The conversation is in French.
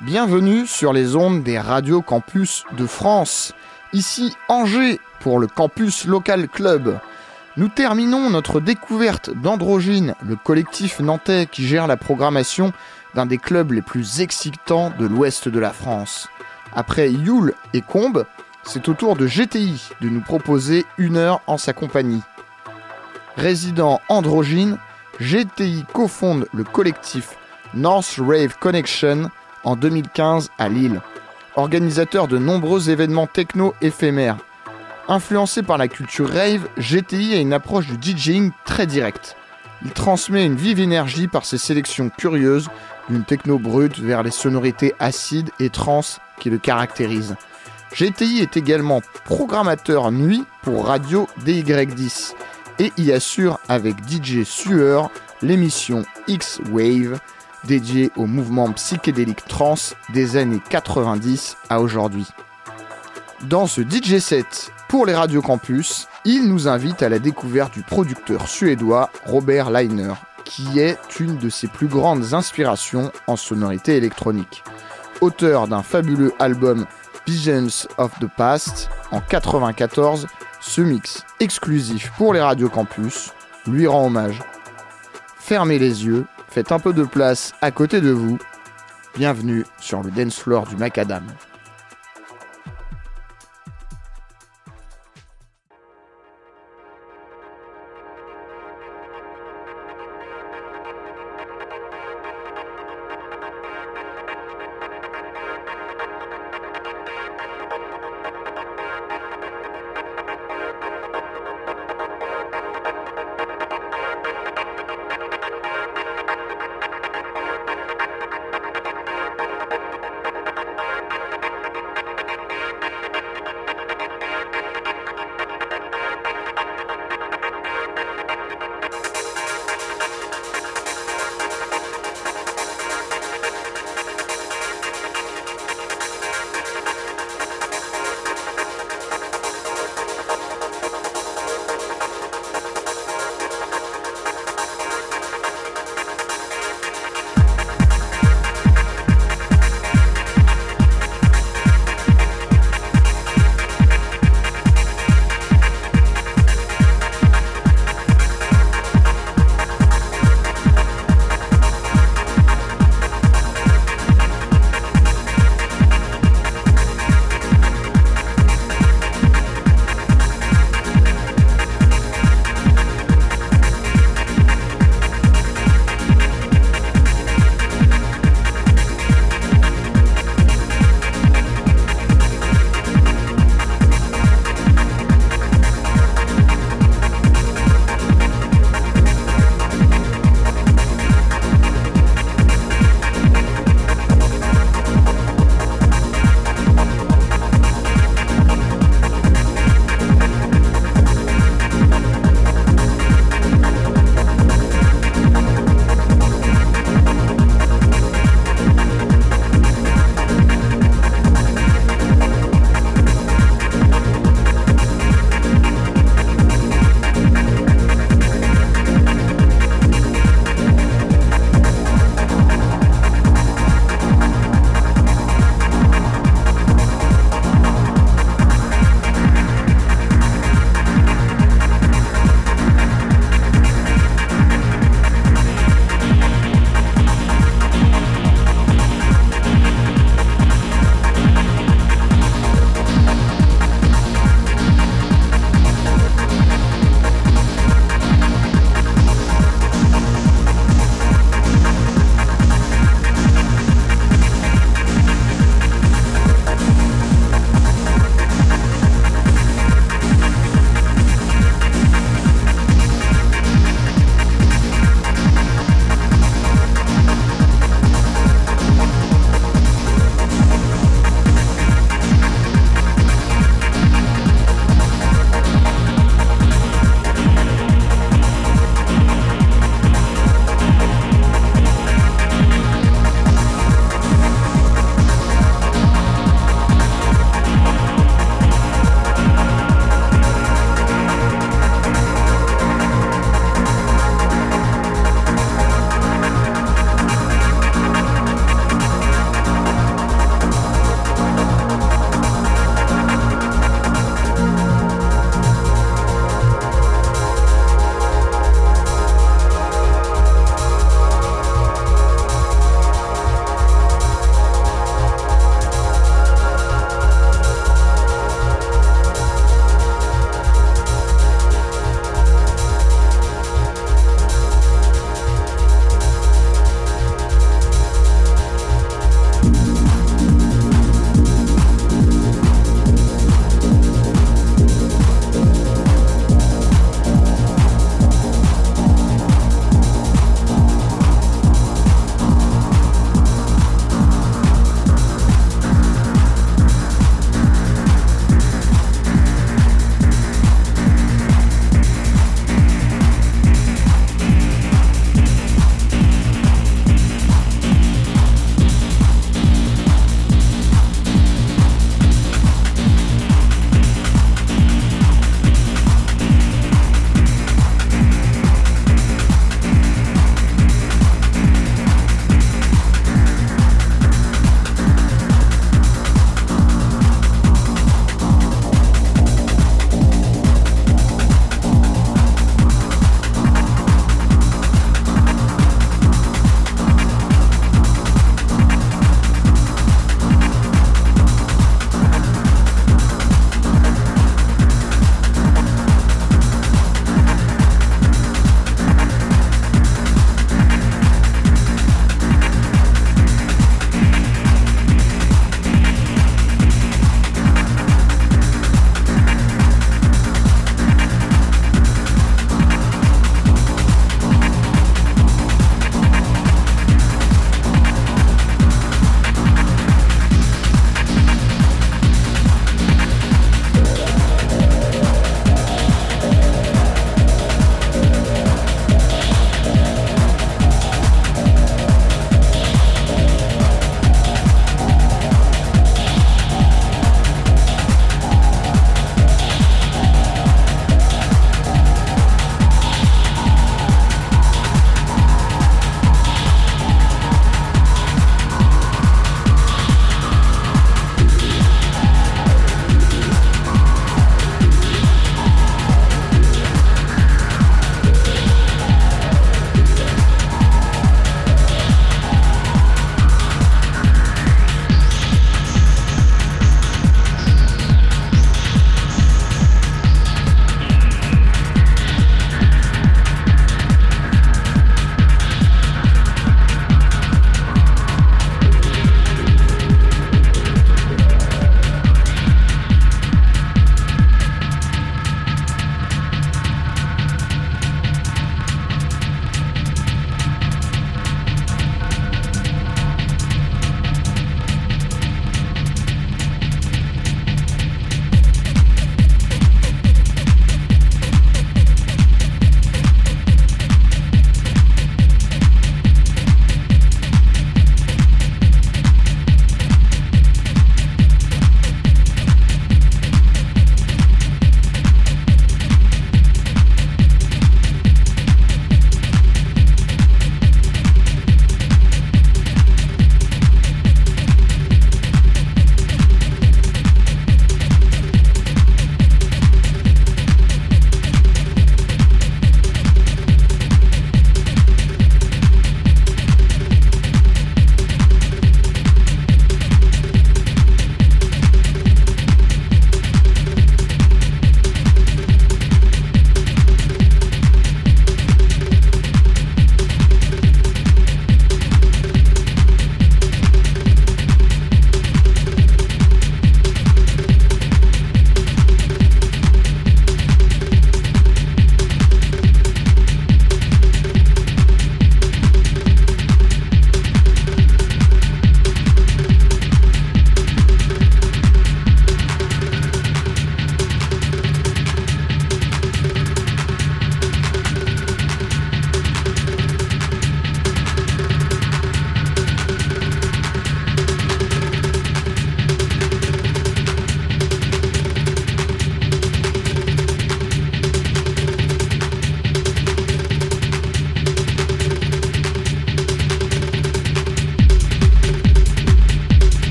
Bienvenue sur les ondes des radios campus de France. Ici Angers pour le Campus Local Club. Nous terminons notre découverte d'Androgyne, le collectif nantais qui gère la programmation d'un des clubs les plus excitants de l'ouest de la France. Après Yule et Combe, c'est au tour de GTI de nous proposer une heure en sa compagnie. Résident androgyne, GTI cofonde le collectif North Rave Connection en 2015 à Lille. Organisateur de nombreux événements techno éphémères. Influencé par la culture rave, GTI a une approche du DJing très directe. Il transmet une vive énergie par ses sélections curieuses d'une techno brute vers les sonorités acides et trans qui le caractérisent. GTI est également programmateur nuit pour Radio DY10 et y assure avec DJ Sueur l'émission X-Wave dédiée au mouvement psychédélique trans des années 90 à aujourd'hui. Dans ce DJ set pour les radios campus, il nous invite à la découverte du producteur suédois Robert Leiner, qui est une de ses plus grandes inspirations en sonorité électronique. Auteur d'un fabuleux album Visions of the Past en 94, ce mix exclusif pour les radios campus lui rend hommage. Fermez les yeux, faites un peu de place à côté de vous. Bienvenue sur le dance floor du Macadam.